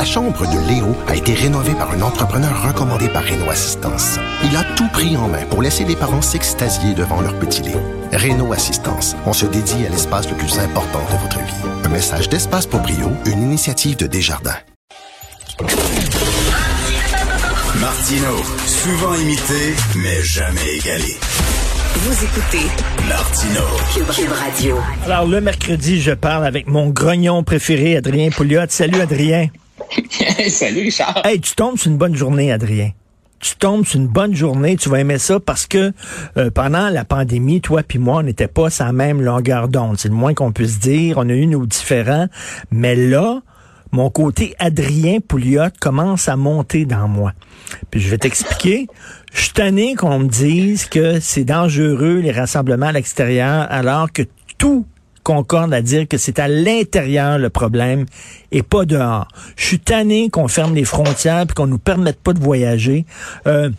La chambre de Léo a été rénovée par un entrepreneur recommandé par Renault Assistance. Il a tout pris en main pour laisser les parents s'extasier devant leur petit Léo. Renault Assistance, on se dédie à l'espace le plus important de votre vie. Un message d'Espace pour Brio, une initiative de Desjardins. Martino, souvent imité, mais jamais égalé. Vous écoutez Martino. Cube Radio. Alors, le mercredi, je parle avec mon grognon préféré, Adrien Pouliot. Salut, Adrien. Salut, Richard. Hey, tu tombes sur une bonne journée, Adrien. Tu tombes sur une bonne journée, tu vas aimer ça parce que euh, pendant la pandémie, toi puis moi, on n'était pas sur la même longueur d'onde. C'est le moins qu'on puisse dire. On a eu nos différents. Mais là, mon côté Adrien Pouliot commence à monter dans moi. Puis je vais t'expliquer. Je suis tanné qu'on me dise que c'est dangereux les rassemblements à l'extérieur alors que tout concorde à dire que c'est à l'intérieur le problème et pas dehors. Je suis tanné qu'on ferme les frontières puis qu'on nous permette pas de voyager. Euh,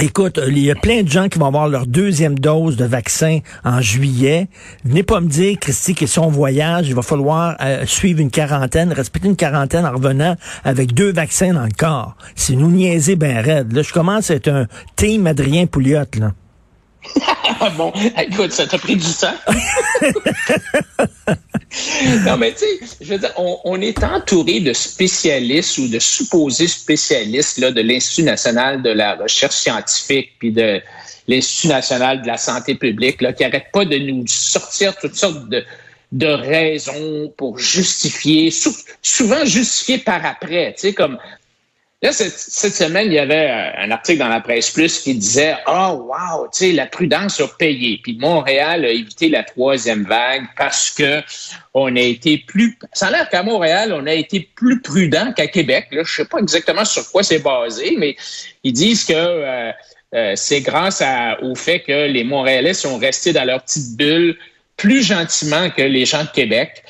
Écoute, il y a plein de gens qui vont avoir leur deuxième dose de vaccin en juillet. Venez pas me dire, Christy, que si on voyage, il va falloir euh, suivre une quarantaine, respecter une quarantaine en revenant avec deux vaccins dans le corps. C'est nous niaiser ben raide. Là, je commence à être un team Adrien Pouliot, là. bon, écoute, ça t'a pris du temps. non, mais tu sais, je veux dire, on, est entouré de spécialistes ou de supposés spécialistes là, de l'Institut national de la recherche scientifique puis de l'Institut national de la santé publique là, qui n'arrêtent pas de nous sortir toutes sortes de, de raisons pour justifier, souvent justifier par après, tu sais, comme Là, cette, semaine, il y avait euh, un article dans la presse plus qui disait Oh wow, tu sais, la prudence a payé. Puis Montréal a évité la troisième vague parce que on a été plus. Ça a l'air qu'à Montréal, on a été plus prudent qu'à Québec. Là, je sais pas exactement sur quoi c'est basé, mais ils disent que euh, euh, c'est grâce au fait que les Montréalais sont restés dans leur petite bulle plus gentiment que les gens de Québec,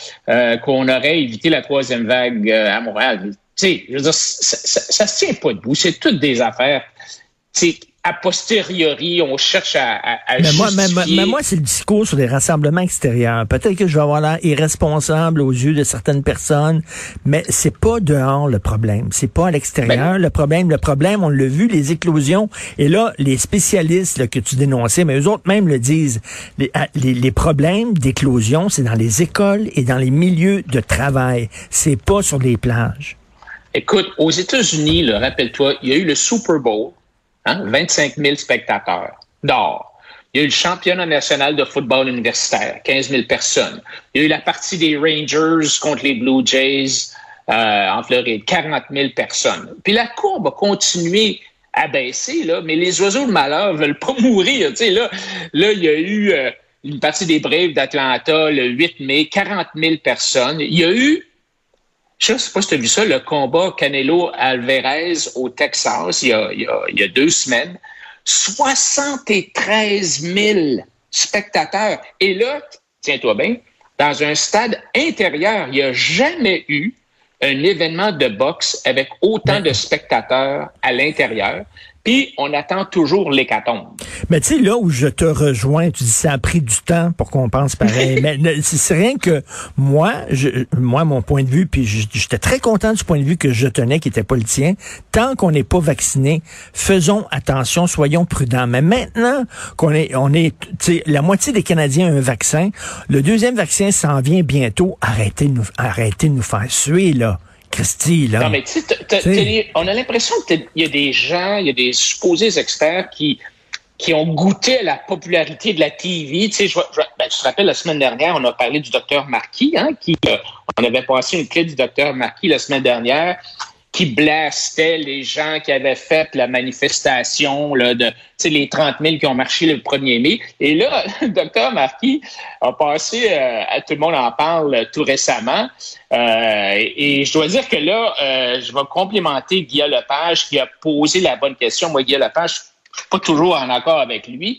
qu'on aurait évité la troisième vague à Montréal sais, je veux dire, ça, ça, se tient pas debout. C'est toutes des affaires. C'est a posteriori, on cherche à, à, mais moi, mais, moi, c'est le discours sur les rassemblements extérieurs. Peut-être que je vais avoir l'air irresponsable aux yeux de certaines personnes, mais c'est pas dehors le problème. C'est pas à l'extérieur ben le problème. Le problème, on l'a vu, les éclosions. Et là, les spécialistes que tu dénonçais, mais eux autres même le disent, les, ah, les, les problèmes d'éclosion, c'est dans les écoles et dans les milieux de travail. C'est pas sur les plages. Écoute, aux États-Unis, rappelle-toi, il y a eu le Super Bowl, hein, 25 000 spectateurs d'or. Il y a eu le championnat national de football universitaire, 15 000 personnes. Il y a eu la partie des Rangers contre les Blue Jays euh, en Floride, 40 000 personnes. Puis la courbe a continué à baisser, là, mais les oiseaux de malheur veulent pas mourir. Tu sais, là, là, il y a eu euh, une partie des Braves d'Atlanta le 8 mai, 40 000 personnes. Il y a eu je ne sais pas si tu as vu ça, le combat Canelo-Alvarez au Texas il y, a, il, y a, deux semaines. 73 000 spectateurs. Et là, tiens-toi bien, dans un stade intérieur, il n'y a jamais eu un événement de boxe avec autant de spectateurs à l'intérieur. Puis on attend toujours l'hécatombe. Mais tu sais, là où je te rejoins, tu dis ça a pris du temps pour qu'on pense pareil. mais c'est rien que moi, je, moi, mon point de vue, puis j'étais très content du point de vue que je tenais, qui n'était pas le tien. Tant qu'on n'est pas vacciné, faisons attention, soyons prudents. Mais maintenant qu'on est, on est, tu sais, la moitié des Canadiens ont un vaccin, le deuxième vaccin s'en vient bientôt. Arrêtez de nous, arrêtez de nous faire suer, là. Christy, là. Non, mais tu sais, on a l'impression qu'il y a des gens, il y a des supposés experts qui, qui ont goûté à la popularité de la TV. Tu sais, je, ben, te rappelles, la semaine dernière, on a parlé du docteur Marquis, hein, qui, euh, on avait passé une clé du docteur Marquis la semaine dernière, qui blastait les gens qui avaient fait la manifestation là, de les 30 000 qui ont marché le 1er mai. Et là, le docteur Marquis a passé, euh, à tout le monde en parle tout récemment. Euh, et, je dois dire que là, euh, je vais complimenter Guillaume Lepage qui a posé la bonne question. Moi, Guillaume Lepage, je suis pas toujours en accord avec lui.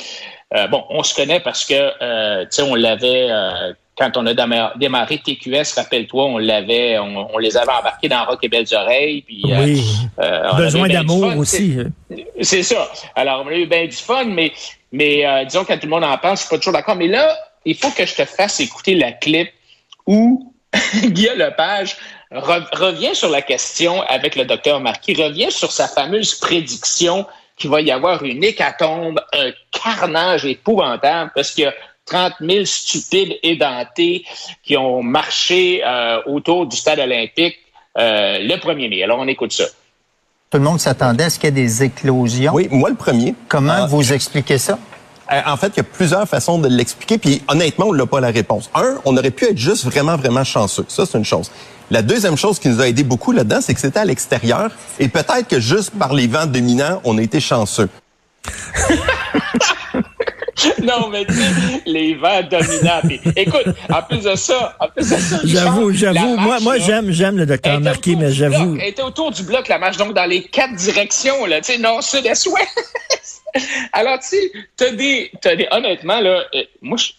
bon, on se connaît parce que, tu sais, on l'avait quand on a démarré TQS, rappelle-toi, on l'avait, on, les avait embarqués dans Rock et Belles Oreilles. Puis, euh, oui. Euh, Besoin d'amour aussi. C'est ça. Alors, on a eu bien du fun, mais, mais euh, disons, quand tout le monde en parle, je suis pas toujours d'accord. Mais là, il faut que je te fasse écouter la clip où Guillaume Lepage revient sur la question avec le docteur Marquis, revient sur sa fameuse prédiction qu'il va y avoir une hécatombe, un carnage épouvantable, parce qu'il y a 30 000 stupides édentés qui ont marché euh, autour du stade olympique euh, le 1er mai. Alors, on écoute ça. Tout le monde s'attendait à ce qu'il y ait des éclosions. Oui, moi le premier. Comment ah. vous expliquez ça? Euh, en fait, il y a plusieurs façons de l'expliquer, puis honnêtement, on n'a pas la réponse. Un, on aurait pu être juste vraiment, vraiment chanceux. Ça, c'est une chose. La deuxième chose qui nous a aidé beaucoup là-dedans, c'est que c'était à l'extérieur, et peut-être que juste par les vents dominants, on a été chanceux. non, mais tu les vents dominants. écoute, en plus de ça, en plus de ça, j'avoue, j'avoue, moi, moi, j'aime, j'aime le docteur Marquis, mais j'avoue. Elle était autour du bloc, la marche, donc dans les quatre directions, là, tu sais, nord, sud, est, ouest. Alors, tu sais, t'as des, t'as des, honnêtement, là, euh, moi, je,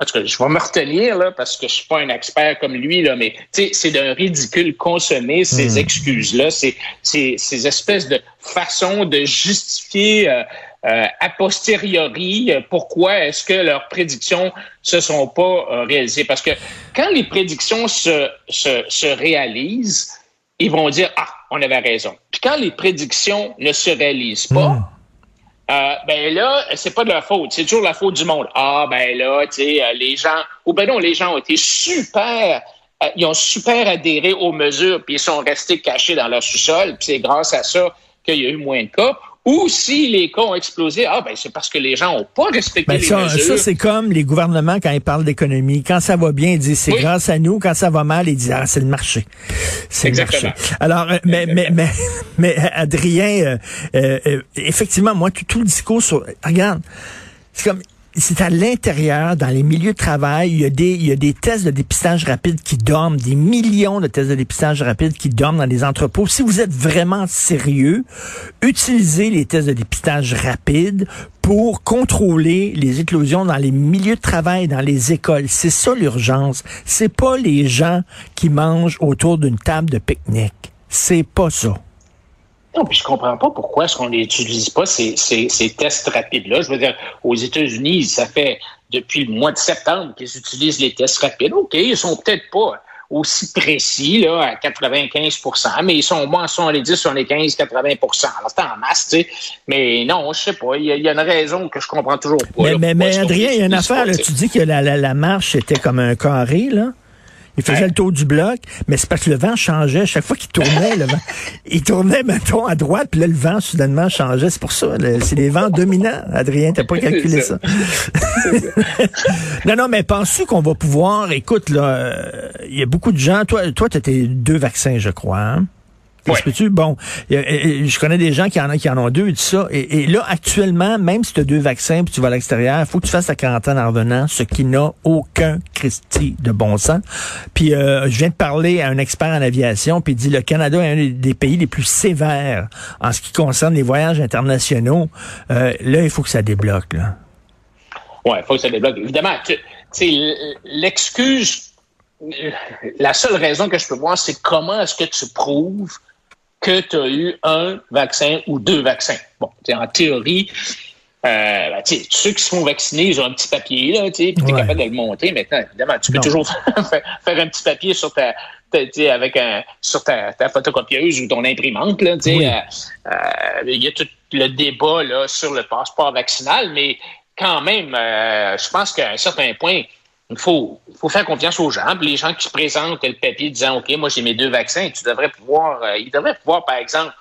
en tout cas, je vais me retenir là parce que je suis pas un expert comme lui là, mais c'est d'un ridicule consommer ces hmm. excuses là, c'est ces espèces de façons de justifier euh, euh, a posteriori pourquoi est-ce que leurs prédictions se sont pas euh, réalisées? Parce que quand les prédictions se, se, se réalisent, ils vont dire ah on avait raison. Puis quand les prédictions ne se réalisent pas hmm. Euh, ben là, c'est pas de leur faute, c'est toujours la faute du monde. Ah ben là, tu sais, euh, les gens, ou ben non, les gens ont été super, euh, ils ont super adhéré aux mesures, puis ils sont restés cachés dans leur sous-sol, puis c'est grâce à ça qu'il y a eu moins de cas. Ou si les cas ont explosé, ah ben c'est parce que les gens n'ont pas respecté ben, les ça, mesures. Ça, c'est comme les gouvernements quand ils parlent d'économie. Quand ça va bien, ils disent c'est grâce à nous. Quand ça va mal, ils disent ah c'est le marché. C'est le marché. Alors, euh, mais, mais, mais, mais, Adrien, euh, euh, effectivement, moi, tout, tout le discours sur... Regarde, c'est comme c'est à l'intérieur, dans les milieux de travail, il y, a des, il y a des tests de dépistage rapide qui dorment, des millions de tests de dépistage rapide qui dorment dans les entrepôts. Si vous êtes vraiment sérieux, utilisez les tests de dépistage rapide pour contrôler les éclosions dans les milieux de travail, dans les écoles. C'est ça l'urgence. C'est pas les gens qui mangent autour d'une table de pique-nique. C'est pas ça. Non, puis je comprends pas pourquoi est-ce qu'on n'utilise pas ces, ces, ces tests rapides-là. Je veux dire, aux États-Unis, ça fait depuis le mois de septembre qu'ils utilisent les tests rapides. OK, ils sont peut-être pas aussi précis là, à 95% mais ils sont moins sont les 10, 75, 80 Alors, c'est en masse, tu sais. Mais non, je sais pas. Il y, a une raison que je comprends toujours pas. Mais, mais, mais Adrien, il y a une affaire. Là, tu dis que la, la, la marche était comme un carré, là. Il faisait le tour du bloc, mais c'est parce que le vent changeait. Chaque fois qu'il tournait, le vent, il tournait, mettons, à droite, puis là, le vent, soudainement, changeait. C'est pour ça. C'est les vents dominants. Adrien, t'as pas calculé ça. non, non, mais penses-tu qu'on va pouvoir, écoute, là, il y a beaucoup de gens, toi, toi, t'as tes deux vaccins, je crois, hein? Bon, je connais des gens qui en, qui en ont deux et tout ça. Et, là, actuellement, même si tu as deux vaccins puis tu vas à l'extérieur, il faut que tu fasses ta quarantaine en revenant, ce qui n'a aucun Christi de bon sens. Puis euh, je viens de parler à un expert en aviation, puis il dit le Canada est un des pays les plus sévères en ce qui concerne les voyages internationaux. Euh, là, il faut que ça débloque. Là. Ouais, il faut que ça débloque. Évidemment, l'excuse la seule raison que je peux voir, c'est comment est-ce que tu prouves que tu as eu un vaccin ou deux vaccins. Bon, en théorie, euh, ben, ceux qui se font vacciner, ils ont un petit papier, là, tu es capable de le monter. Maintenant, évidemment, tu peux toujours faire, un petit papier sur ta, avec un, sur ta, photocopieuse ou ton imprimante. Là, euh, euh, il y a tout le débat là, sur le passeport vaccinal, mais quand même, je pense qu'à un certain point, il faut, faut faire confiance aux gens. les gens qui se présentent le papier disant OK, moi j'ai mes deux vaccins, tu devrais pouvoir, euh, ils devraient pouvoir, par exemple,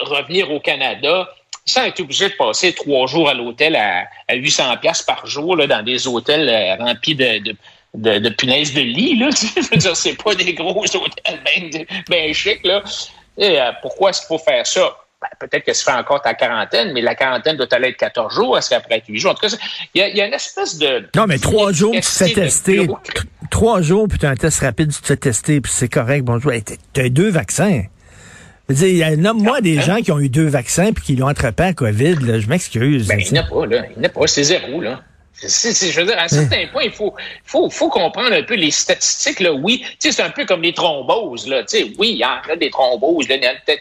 revenir au Canada sans être obligé de passer trois jours à l'hôtel à, 800 pièces par jour là, dans des hôtels euh, remplis de, de de, punaises de lit, là. Je veux dire, c'est pas des gros hôtels bien ben chics, là. Euh, pourquoi est-ce qu'il faut faire ça? Ben, peut-être que se fait encore ta quarantaine, mais la quarantaine doit aller être 14 jours. Est-ce qu'après 8 jours? En tout cas, il y, a une espèce de. Non, mais trois jours, tu te fais tester. Trois jours, puis tu as un test rapide, tu te fais tester, puis c'est correct. Bonjour. tu as deux vaccins. Il y a nomme-moi des gens qui ont eu deux vaccins puis qui l'ont attrapé à COVID. Là. Je m'excuse. Ben, il n'y en a pas, là. Il n'y en a pas. C'est zéro, là. je veux dire, à un certain point, il faut, faut, faut comprendre un peu les statistiques. Là. Oui, c'est un peu comme les thromboses. Là. oui, il y en a des thromboses. Là.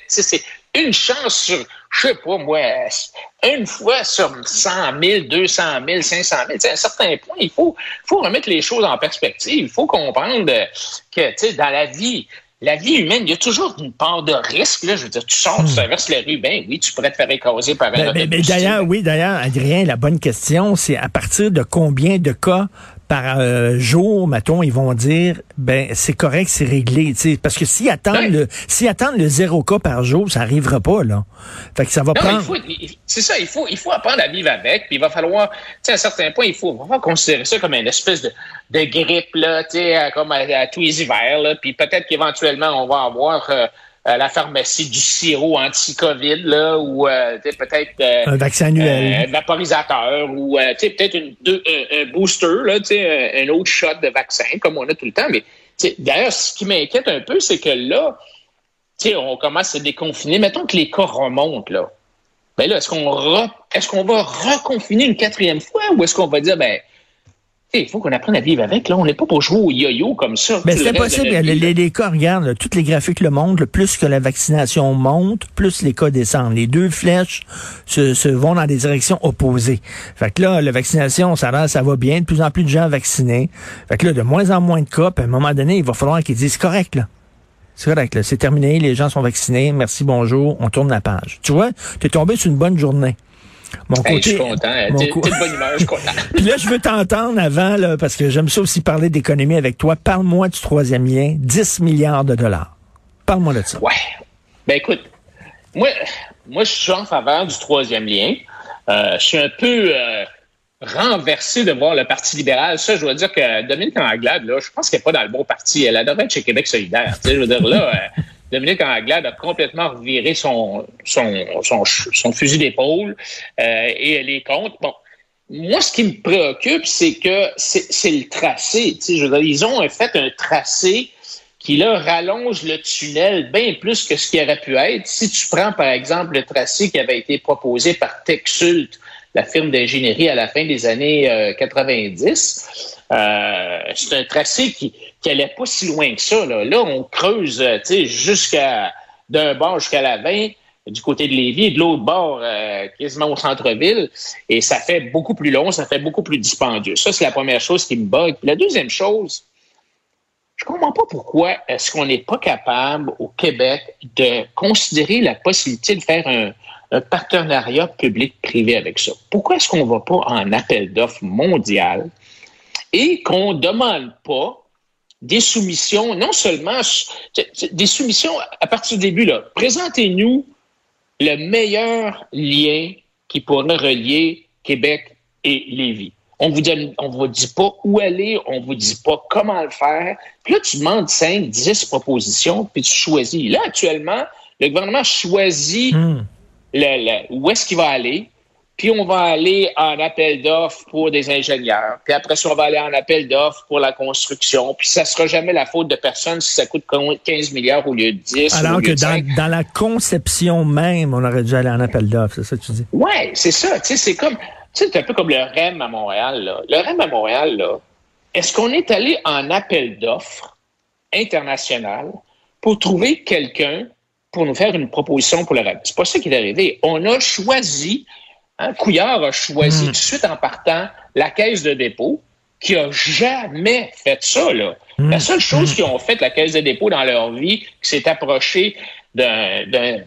C'est une chance sur, je sais pas moi, une fois sur 100 000, 200 000, 500 000. à un certain point, il faut, faut remettre les choses en perspective. Il faut comprendre que, tu sais, dans la vie, la vie humaine, il y a toujours une part de risque. Là. Je veux dire, tu sors, tu traverses la rue, ben oui, tu pourrais te faire écraser par un Ben, ben, ben, autobus. d'ailleurs, oui, d'ailleurs, Adrien, la bonne question, c'est à partir de combien de cas par euh, jour, mettons, ils vont dire, ben c'est correct, c'est réglé, tu sais, parce que s'ils attendent Ouais. le, s'ils attendent le zéro cas par jour, ça arrivera pas là. Fait que ça va Non, prendre. c'est ça, il faut, il faut apprendre à vivre avec, puis il va falloir, tu sais, à un certain point, il faut vraiment considérer ça comme une espèce de, de grippe, là, tu sais, comme à, à tous les hivers, là, puis peut-être qu'éventuellement, on va avoir euh, à la pharmacie du sirop anti-COVID, là, ou euh, peut-être euh, Un vaccin euh, annuel. un vaporisateur, ou euh, tu sais, peut-être une, deux- un, un booster, là, tu sais, un, un autre shot de vaccin, comme on a tout le temps, mais d'ailleurs, ce qui m'inquiète un peu, c'est que là, tu sais, on commence à déconfiner. Mettons que les cas remontent, là. Ben là, est-ce qu'on re- est-ce qu'on va reconfiner une quatrième fois ou est-ce qu'on va dire, ben, il faut qu'on apprenne à vivre avec, là. On n'est pas pour jouer au yo-yo comme ça. Tout c'est le reste de impossible. notre Les, cas, regarde, là, tous les graphiques le montrent, là, plus que la vaccination monte, plus les cas descendent. Les deux flèches se, se vont dans des directions opposées. Fait que là, la vaccination, ça va, ça va bien, de plus en plus de gens vaccinés. Fait que là, de moins en moins de cas, puis à un moment donné, il va falloir qu'ils disent, c'est correct, là. C'est correct. C'est terminé, les gens sont vaccinés, merci, bonjour, on tourne la page. Tu vois, t'es tombé sur une bonne journée. Mon Hey, côté, je suis content. mon co- bonne humeur, je suis content. puis là, je veux t'entendre avant, là, parce que j'aime ça aussi parler d'économie avec toi. Parle-moi du troisième lien, 10 milliards de dollars. Parle-moi de ça. Ouais. Ben écoute, moi, moi, je suis en faveur du troisième lien. Euh, je suis un peu euh, renversé de voir le Parti libéral. Ça, je dois dire que Dominique Anglade, là, je pense qu'elle n'est pas dans le bon parti. Elle devrait être chez Québec solidaire. Tu sais, je veux dire, là, euh, Dominique Anglade a complètement reviré son, son, son, fusil d'épaule euh, et elle est contre. Bon, moi, ce qui me préoccupe, c'est que c'est le tracé. Je dire, ils ont fait un tracé qui là rallonge le tunnel bien plus que ce qui aurait pu être. Si tu prends par exemple le tracé qui avait été proposé par Texult, la firme d'ingénierie à la fin des années euh, 90, euh, c'est un tracé qui qui allait pas si loin que ça. Là, on creuse, euh, jusqu'à d'un bord jusqu'à la 20 du côté de Lévis et de l'autre bord euh, quasiment au centre-ville et ça fait beaucoup plus long, ça fait beaucoup plus dispendieux. Ça c'est la première chose qui me bug. Puis la deuxième chose, je comprends pas pourquoi est-ce qu'on n'est pas capable au Québec de considérer la possibilité de faire un, un partenariat public-privé avec ça. Pourquoi est-ce qu'on ne va pas en appel d'offres mondial et qu'on ne demande pas des soumissions, non seulement des soumissions à partir du début, là. Présentez-nous le meilleur lien qui pourrait relier Québec et Lévis. On vous donne, on vous dit pas où aller, on vous dit pas comment le faire. Puis là, tu demandes 5, 10 propositions, puis tu choisis. Là, actuellement, le gouvernement choisit Hmm. Le- le- où est-ce qu'il va aller, puis on va aller en appel d'offres pour des ingénieurs, puis après ça, on va aller en appel d'offres pour la construction, puis ça sera jamais la faute de personne si ça coûte 15 milliards au lieu de 10. ou au Alors que dans, dans la conception même, on aurait dû aller en appel d'offres, c'est ça que tu dis? Ouais, c'est ça. Tu sais, c'est comme, c'est un peu comme le REM à Montréal. Là. Le REM à Montréal, là, est-ce qu'on est allé en appel d'offres international pour trouver quelqu'un pour nous faire une proposition pour le REM? C'est pas ça qui est arrivé. On a choisi, hein, Couillard a choisi tout de suite en partant la caisse de dépôt qui a jamais fait ça, là. La seule chose qu'ils ont fait, la caisse de dépôt, dans leur vie, qui s'est approchée d'un,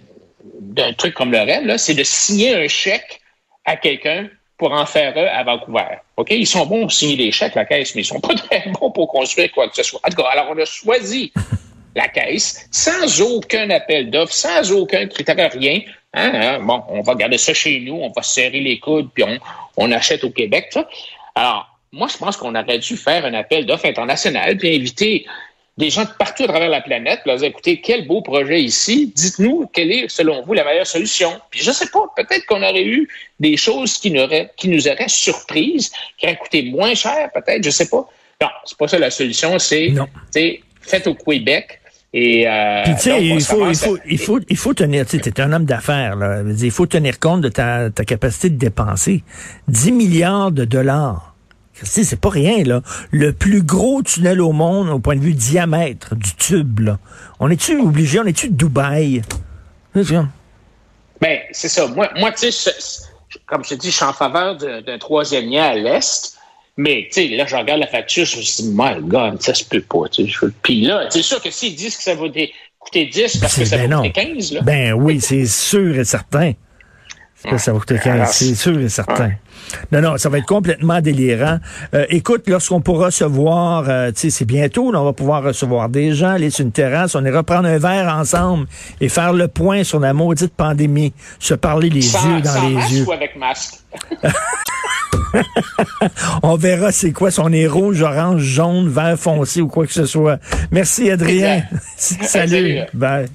truc comme le REM, là, c'est de signer un chèque à quelqu'un pour en faire un à Vancouver. OK? Ils sont bons pour signer des chèques, la caisse, mais ils sont pas très bons pour construire quoi que ce soit. En tout cas, alors on a choisi la caisse sans aucun appel d'offres, sans aucun critère, rien. Hein, hein, bon, on va garder ça chez nous, on va serrer les coudes, puis on, on achète au Québec. Ça. Alors, moi, je pense qu'on aurait dû faire un appel d'offres international, puis inviter des gens de partout à travers la planète, leur dire, écoutez, quel beau projet ici, dites-nous quelle est, selon vous, la meilleure solution. Puis je sais pas, peut-être qu'on aurait eu des choses qui nous auraient, qui nous auraient surprises, qui auraient coûté moins cher, peut-être, je sais pas. Non, c'est pas ça la solution, c'est, Faites au Québec. Et, euh, Puis tu sais, il faut, il faut, il faut, il faut tenir, tu sais, un homme d'affaires, là. Il faut tenir compte de ta, ta capacité de dépenser. 10 milliards de dollars. C'est pas rien, là. Le plus gros tunnel au monde au point de vue diamètre du tube, là. On est-tu obligé, on est-tu de Dubaï? C'est ça. Ben, c'est ça. Moi, moi tu sais, comme je te dis, je suis en faveur d'un d'un troisième lien à l'Est, Mais, tu sais, là, je regarde la facture, je me dis, my God, ça se peut pas. tu sais. Puis là, c'est sûr que s'ils disent que ça va coûter 10 parce que ça Ben va non. coûter 15, là. Ben oui, c'est sûr et certain. Ça va coûter 15, Alors, c'est sûr et certain. Non, non, ça va être complètement délirant. Euh, écoute, lorsqu'on pourra recevoir, euh, tu sais, c'est bientôt, là, on va pouvoir recevoir des gens, aller sur une terrasse, on ira prendre un verre ensemble et faire le point sur la maudite pandémie, se parler les sans, yeux dans sans les masque yeux. ou avec masque? On verra c'est quoi, si on est rouge, orange, jaune, vert foncé ou quoi que ce soit. Merci, Adrien. Salut. Salut. Bye.